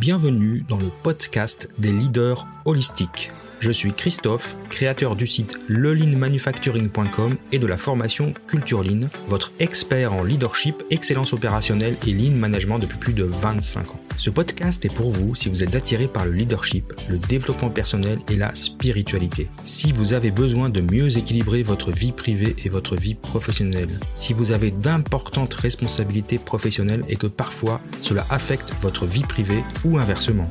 Bienvenue dans le podcast des leaders holistiques. Je suis Christophe, créateur du site lelinmanufacturing.com et de la formation Culture votre expert en leadership, excellence opérationnelle et lean management depuis plus de 25 ans. Ce podcast est pour vous si vous êtes attiré par le leadership, le développement personnel et la spiritualité. Si vous avez besoin de mieux équilibrer votre vie privée et votre vie professionnelle. Si vous avez d'importantes responsabilités professionnelles et que parfois cela affecte votre vie privée ou inversement.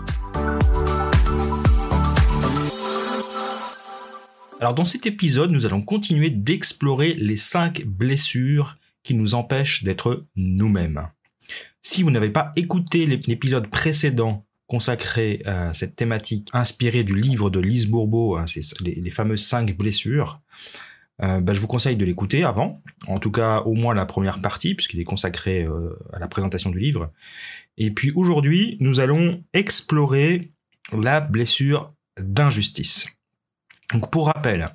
Alors dans cet épisode, nous allons continuer d'explorer les cinq blessures qui nous empêchent d'être nous-mêmes. Si vous n'avez pas écouté l'épisode précédent consacré à cette thématique inspirée du livre de Lise Bourbeau, hein, les, fameuses cinq blessures, euh, bah, je vous conseille de l'écouter avant, en tout cas au moins la première partie, puisqu'il est consacré euh, à la présentation du livre. Et puis aujourd'hui, nous allons explorer la blessure d'injustice. Donc pour rappel,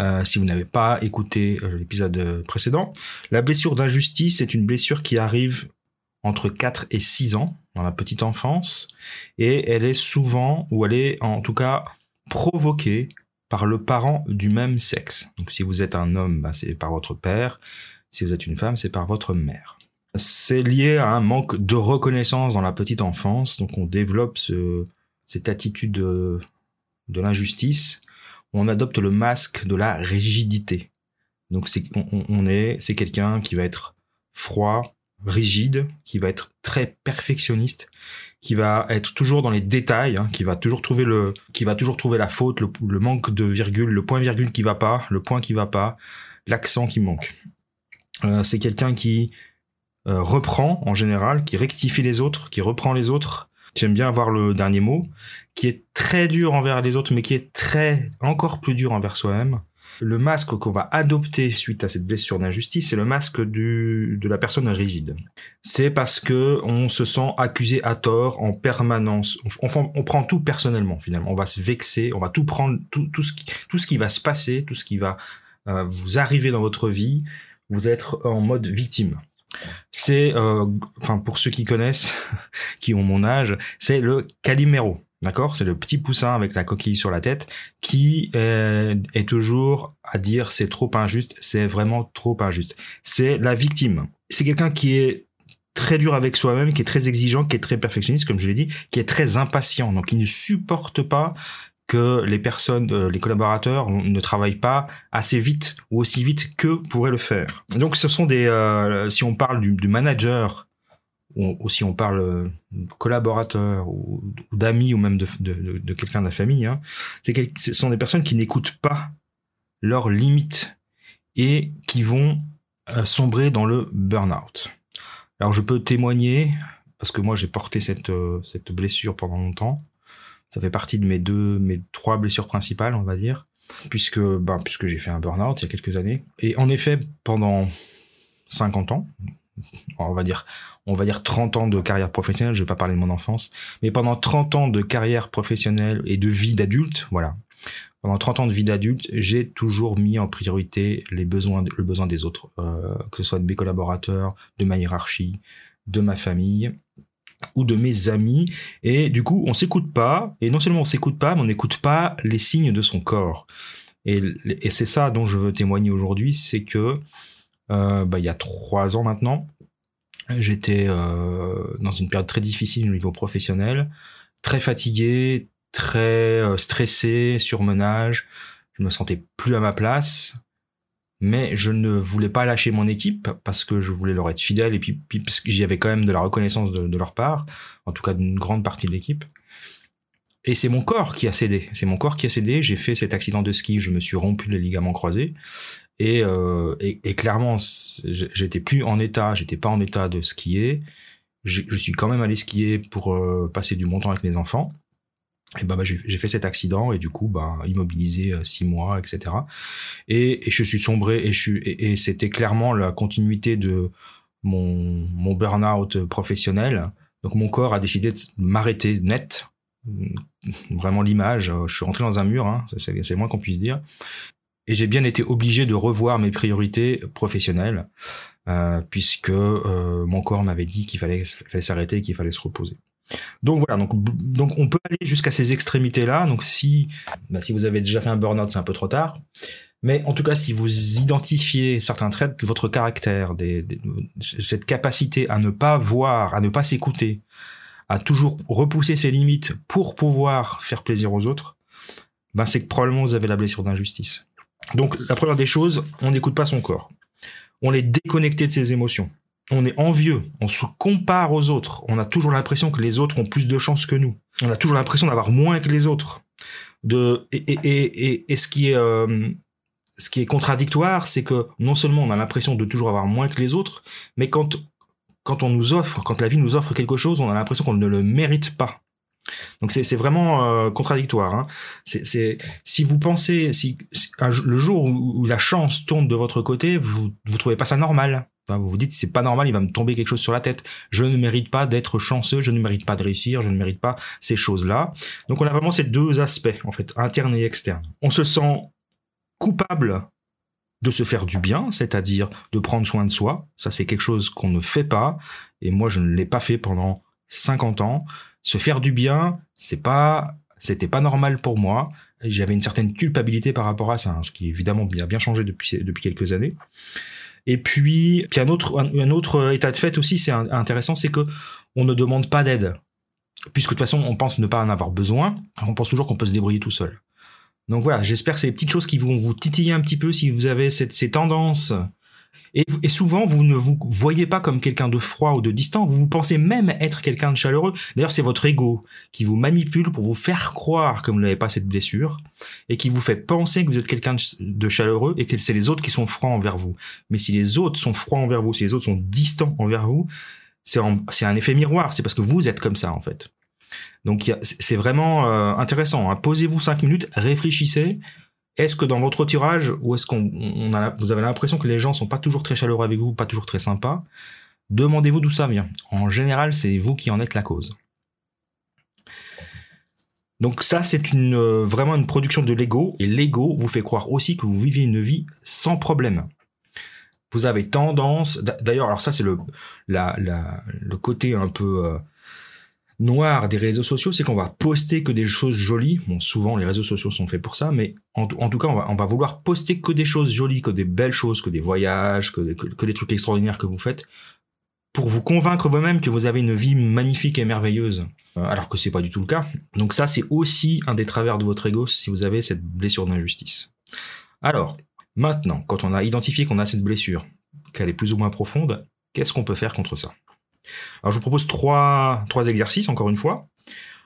euh, si vous n'avez pas écouté euh, l'épisode précédent, la blessure d'injustice est une blessure qui arrive entre 4 et 6 ans dans la petite enfance et elle est souvent ou elle est en tout cas provoquée par le parent du même sexe. Donc si vous êtes un homme, bah, c'est par votre père, si vous êtes une femme, c'est par votre mère. C'est lié à un manque de reconnaissance dans la petite enfance, donc on développe ce, cette attitude de, de l'injustice on adopte le masque de la rigidité. Donc c'est on, est c'est quelqu'un qui va être froid, rigide, qui va être très perfectionniste, qui va être toujours dans les détails, hein, qui va toujours trouver le qui va toujours trouver la faute, le, manque de virgule, le point virgule qui va pas, le point qui va pas, l'accent qui manque. Euh, c'est quelqu'un qui euh, reprend en général, qui rectifie les autres, qui reprend les autres, J'aime bien avoir le dernier mot, qui est très dur envers les autres, mais qui est très, encore plus dur envers soi-même. Le masque qu'on va adopter suite à cette blessure d'injustice, c'est le masque du, de la personne rigide. C'est parce que on se sent accusé à tort en permanence. On, prend tout personnellement finalement. On va se vexer, on va tout prendre, tout, tout, ce, qui, tout ce qui va se passer, tout ce qui va euh, vous arriver dans votre vie, vous êtes en mode victime. C'est, euh, enfin pour ceux qui connaissent, qui ont mon âge, c'est le Calimero. D'accord? C'est le petit poussin avec la coquille sur la tête qui euh, est toujours à dire c'est trop injuste, c'est vraiment trop injuste. C'est la victime. C'est quelqu'un qui est très dur avec soi-même, qui est très exigeant, qui est très perfectionniste, comme je l'ai dit, qui est très impatient. Donc il ne supporte pas que les personnes, euh, les collaborateurs ne travaillent pas assez vite ou aussi vite que pourraient le faire. Donc ce sont des, euh, si on parle du, manager ou, si on parle euh, de collaborateur ou, d'amis ou même de, de, quelqu'un de la famille, hein, ce sont des personnes qui n'écoutent pas leurs limites et qui vont sombrer dans le burn-out. Alors je peux témoigner parce que moi j'ai porté cette, cette blessure pendant longtemps ça fait partie de mes deux, mes trois blessures principales, on va dire, puisque, ben, puisque j'ai fait un burn-out il y a quelques années. Et en effet, pendant 50 ans, on va dire, on va dire 30 ans de carrière professionnelle, je vais pas parler de mon enfance, mais pendant 30 ans de carrière professionnelle et de vie d'adulte, voilà. Pendant 30 ans de vie d'adulte, j'ai toujours mis en priorité les besoins, le besoin des autres, euh, que ce soit de mes collaborateurs, de ma hiérarchie, de ma famille, ou de mes amis. Et du coup on s'écoute pas. Et non seulement on s'écoute pas mais on n'écoute pas les signes de son corps. Et, et c'est ça dont je veux témoigner aujourd'hui c'est que euh, bah, il y a trois ans maintenant j'étais euh, dans une période très difficile au niveau professionnel très fatigué très euh, stressé surmenage. Je me sentais plus à ma place mais je ne voulais pas lâcher mon équipe parce que je voulais leur être fidèle et puis, parce que j'y avais quand même de la reconnaissance de, leur part, en tout cas d'une grande partie de l'équipe. Et c'est mon corps qui a cédé. C'est mon corps qui a cédé. J'ai fait cet accident de ski, je me suis rompu les ligaments croisés. Et, euh, et, clairement, j'étais plus en état, j'étais pas en état de skier. Je, suis quand même allé skier pour euh, passer du bon temps avec mes enfants. Et ben, bah, j'ai fait cet accident et du coup bah immobilisé euh, six mois etc et, et, je suis sombré et je suis et, c'était clairement la continuité de mon mon burn-out professionnel. Donc mon corps a décidé de m'arrêter net. Vraiment l'image je suis rentré dans un mur hein, c'est le moins qu'on puisse dire. Et j'ai bien été obligé de revoir mes priorités professionnelles euh, puisque euh, mon corps m'avait dit qu'il fallait, fallait s'arrêter qu'il fallait se reposer donc voilà, donc, on peut aller jusqu'à ces extrémités-là. Donc si, bah, si vous avez déjà fait un burn-out, c'est un peu trop tard. Mais en tout cas, si vous identifiez certains traits de votre caractère, cette capacité à ne pas voir, à ne pas s'écouter, à toujours repousser ses limites pour pouvoir faire plaisir aux autres, ben c'est que probablement vous avez la blessure d'injustice. Donc la première des choses, on n'écoute pas son corps. On est déconnecté de ses émotions on est envieux, on se compare aux autres, on a toujours l'impression que les autres ont plus de chances que nous, on a toujours l'impression d'avoir moins que les autres. De, et, et, et, ce qui est euh, ce qui est contradictoire, c'est que non seulement on a l'impression de toujours avoir moins que les autres, mais quand quand on nous offre, quand la vie nous offre quelque chose, on a l'impression qu'on ne le mérite pas. Donc c'est vraiment euh, contradictoire. Hein. Si vous pensez si, le jour où, la chance tourne de votre côté, vous vous trouvez pas ça normal. Vous vous dites, c'est pas normal, il va me tomber quelque chose sur la tête. Je ne mérite pas d'être chanceux, je ne mérite pas de réussir, je ne mérite pas ces choses-là. Donc on a vraiment ces deux aspects, en fait, interne et externe. On se sent coupable de se faire du bien, c'est-à-dire de prendre soin de soi. Ça, c'est quelque chose qu'on ne fait pas. Et moi, je ne l'ai pas fait pendant 50 ans. Se faire du bien, c'est pas, c'était pas normal pour moi. J'avais une certaine culpabilité par rapport à ça, hein, ce qui évidemment a bien changé depuis, depuis quelques années. Et puis, puis un autre, autre état de fait aussi, c'est intéressant, c'est que on ne demande pas d'aide, puisque de toute façon, on pense ne pas en avoir besoin. On pense toujours qu'on peut se débrouiller tout seul. Donc voilà, j'espère que c'est petites choses qui vont vous titiller un petit peu si vous avez ces tendances et, souvent, vous ne vous voyez pas comme quelqu'un de froid ou de distant, vous, vous pensez même être quelqu'un de chaleureux. D'ailleurs, c'est votre ego qui vous manipule pour vous faire croire que vous n'avez pas cette blessure et qui vous fait penser que vous êtes quelqu'un de chaleureux et que c'est les autres qui sont froids envers vous. Mais si les autres sont froids envers vous, si les autres sont distants envers vous, c'est un effet miroir, c'est parce que vous êtes comme ça en fait. Donc c'est vraiment euh, intéressant. Hein. Posez-vous cinq minutes, réfléchissez, est-ce que dans votre tirage, ou est-ce qu'on vous avez l'impression que les gens sont pas toujours très chaleureux avec vous, pas toujours très sympas? Demandez-vous d'où ça vient. En général, c'est vous qui en êtes la cause. Donc ça, c'est euh, vraiment une production de l'ego, et l'ego vous fait croire aussi que vous vivez une vie sans problème. Vous avez tendance, d'ailleurs, alors ça c'est le, le côté un peu euh, noir des réseaux sociaux, c'est qu'on va poster que des choses jolies. Bon, souvent les réseaux sociaux sont faits pour ça, mais en, tout cas, on va, vouloir poster que des choses jolies, que des belles choses, que des voyages, que, des trucs extraordinaires que vous faites, pour vous convaincre vous-même que vous avez une vie magnifique et merveilleuse, euh, alors que c'est pas du tout le cas. Donc ça, c'est aussi un des travers de votre ego si vous avez cette blessure d'injustice. Alors, maintenant, quand on a identifié qu'on a cette blessure, qu'elle est plus ou moins profonde, qu'est-ce qu'on peut faire contre ça? Alors je vous propose trois, trois exercices, encore une fois.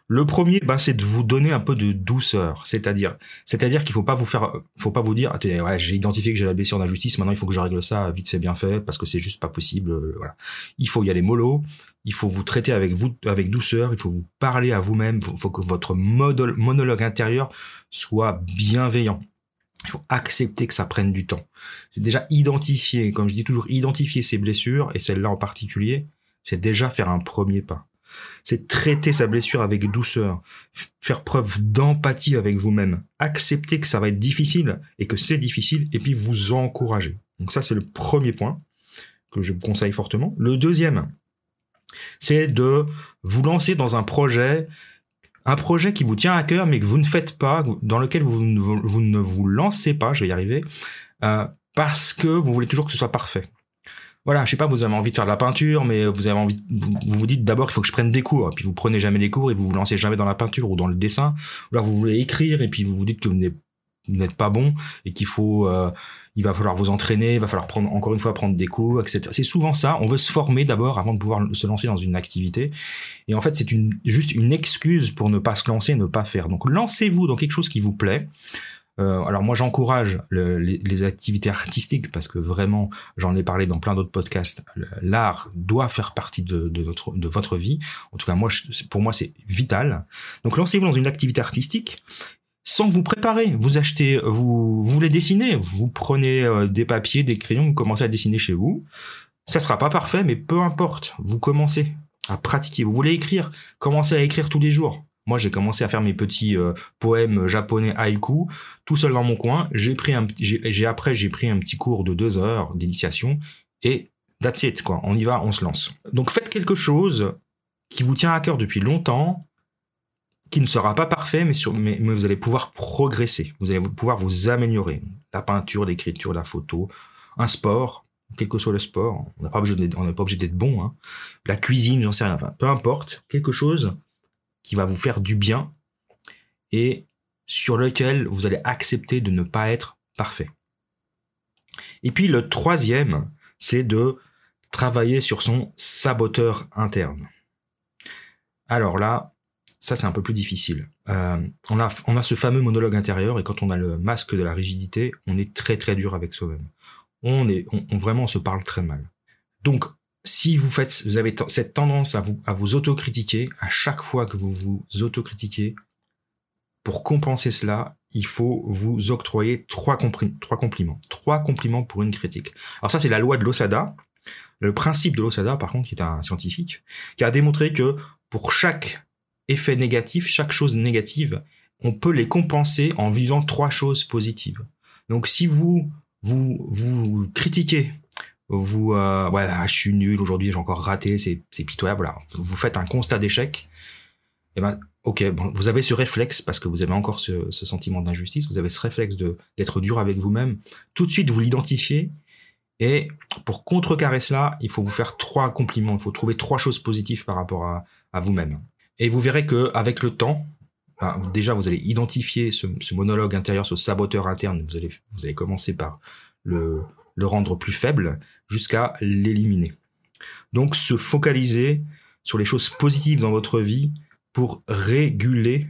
Le premier, ben, c'est de vous donner un peu de douceur, c'est-à-dire, c'est-à-dire qu'il faut pas vous faire, faut pas vous dire, ouais, j'ai identifié que j'ai la blessure d'injustice, maintenant il faut que je règle ça vite fait bien fait parce que c'est juste pas possible. Euh, voilà, il faut y aller mollo, il faut vous traiter avec vous, avec douceur, il faut vous parler à vous-même, il faut que votre monologue intérieur soit bienveillant. Il faut accepter que ça prenne du temps. C'est déjà identifier, comme je dis toujours, identifier ces blessures et celle-là en particulier c'est déjà faire un premier pas. C'est traiter sa blessure avec douceur, faire preuve d'empathie avec vous-même, accepter que ça va être difficile et que c'est difficile, et puis vous encourager. Donc ça, c'est le premier point que je vous conseille fortement. Le deuxième, c'est de vous lancer dans un projet, un projet qui vous tient à cœur, mais que vous ne faites pas, dans lequel vous, ne vous lancez pas, je vais y arriver, euh, parce que vous voulez toujours que ce soit parfait voilà, je sais pas, vous avez envie de faire de la peinture, mais vous avez envie, vous vous dites d'abord qu'il faut que je prenne des cours, et puis vous prenez jamais les cours et vous vous lancez jamais dans la peinture ou dans le dessin, ou alors vous voulez écrire et puis vous vous dites que vous n'êtes pas bon et qu'il faut, euh, il va falloir vous entraîner, il va falloir prendre encore une fois prendre des cours, etc. C'est souvent ça. On veut se former d'abord avant de pouvoir se lancer dans une activité. Et en fait, c'est une, juste une excuse pour ne pas se lancer, ne pas faire. Donc, lancez-vous dans quelque chose qui vous plaît. Euh, alors moi j'encourage les, activités artistiques parce que vraiment j'en ai parlé dans plein d'autres podcasts. L'art doit faire partie de, de, de votre vie. En tout cas moi pour moi c'est vital. Donc lancez-vous dans une activité artistique sans vous préparer. Vous achetez, vous, vous voulez dessiner, vous prenez euh, des papiers, des crayons, vous commencez à dessiner chez vous. Ça sera pas parfait, mais peu importe. Vous commencez à pratiquer. Vous voulez écrire, commencez à écrire tous les jours. Moi, j'ai commencé à faire mes petits euh, poèmes japonais haïku tout seul dans mon coin. J'ai pris j'ai après j'ai pris un petit cours de deux heures d'initiation et that's it quoi. On y va, on se lance. Donc faites quelque chose qui vous tient à cœur depuis longtemps, qui ne sera pas parfait, mais, sur, mais, vous allez pouvoir progresser. Vous allez pouvoir vous améliorer. La peinture, l'écriture, la photo, un sport, quel que soit le sport. On n'est pas obligé d'être bon. Hein. La cuisine, j'en sais rien. Peu importe. Quelque chose qui va vous faire du bien et sur lequel vous allez accepter de ne pas être parfait. Et puis le troisième, c'est de travailler sur son saboteur interne. Alors là, ça c'est un peu plus difficile. Euh, on, a, ce fameux monologue intérieur et quand on a le masque de la rigidité, on est très très dur avec soi-même. On est, on, vraiment se parle très mal. Donc si vous faites, vous avez cette tendance à vous, à vous autocritiquer, à chaque fois que vous vous autocritiquez, pour compenser cela, il faut vous octroyer trois, trois compliments. Trois compliments pour une critique. Alors ça, c'est la loi de l'Osada. Le principe de l'Osada, par contre, qui est un scientifique, qui a démontré que pour chaque effet négatif, chaque chose négative, on peut les compenser en vivant trois choses positives. Donc si vous vous, vous critiquez vous euh, ouais ah, je suis nul aujourd'hui j'ai encore raté c'est pitoyable voilà. Vous faites un constat d'échec. Et eh ben ok vous avez ce réflexe parce que vous avez encore ce, sentiment d'injustice vous avez ce réflexe de d'être dur avec vous-même. Tout de suite vous l'identifiez. Et pour contrecarrer cela il faut vous faire trois compliments. Il faut trouver trois choses positives par rapport à, à vous-même. Et vous verrez que avec le temps ben, déjà vous allez identifier ce, ce monologue intérieur ce saboteur interne. Vous allez vous allez commencer par le le rendre plus faible jusqu'à l'éliminer. Donc se focaliser sur les choses positives dans votre vie pour réguler,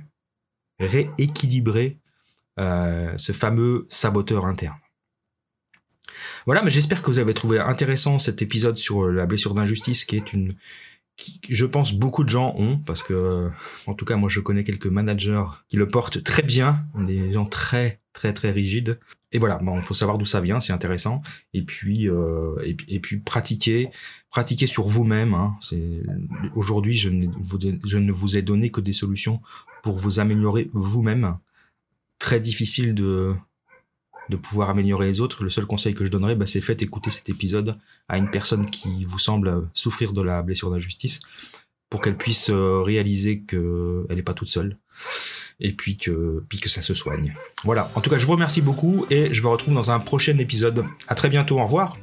rééquilibrer euh, ce fameux saboteur interne. Voilà, mais j'espère que vous avez trouvé intéressant cet épisode sur la blessure d'injustice qui est une je pense beaucoup de gens ont parce que en tout cas moi je connais quelques managers qui le portent très bien, des gens très très très rigides et voilà, bon, faut savoir d'où ça vient, c'est intéressant. Et puis, euh, et, puis pratiquer, pratiquer sur vous-même. Hein. Aujourd'hui, je, je ne vous ai donné que des solutions pour vous améliorer vous-même. Très difficile de de pouvoir améliorer les autres. Le seul conseil que je donnerais, bah, c'est faites écouter cet épisode à une personne qui vous semble souffrir de la blessure d'injustice pour qu'elle puisse euh, réaliser qu'elle n'est pas toute seule et puis que, puis que ça se soigne. Voilà. En tout cas, je vous remercie beaucoup et je vous retrouve dans un prochain épisode. À très bientôt. Au revoir.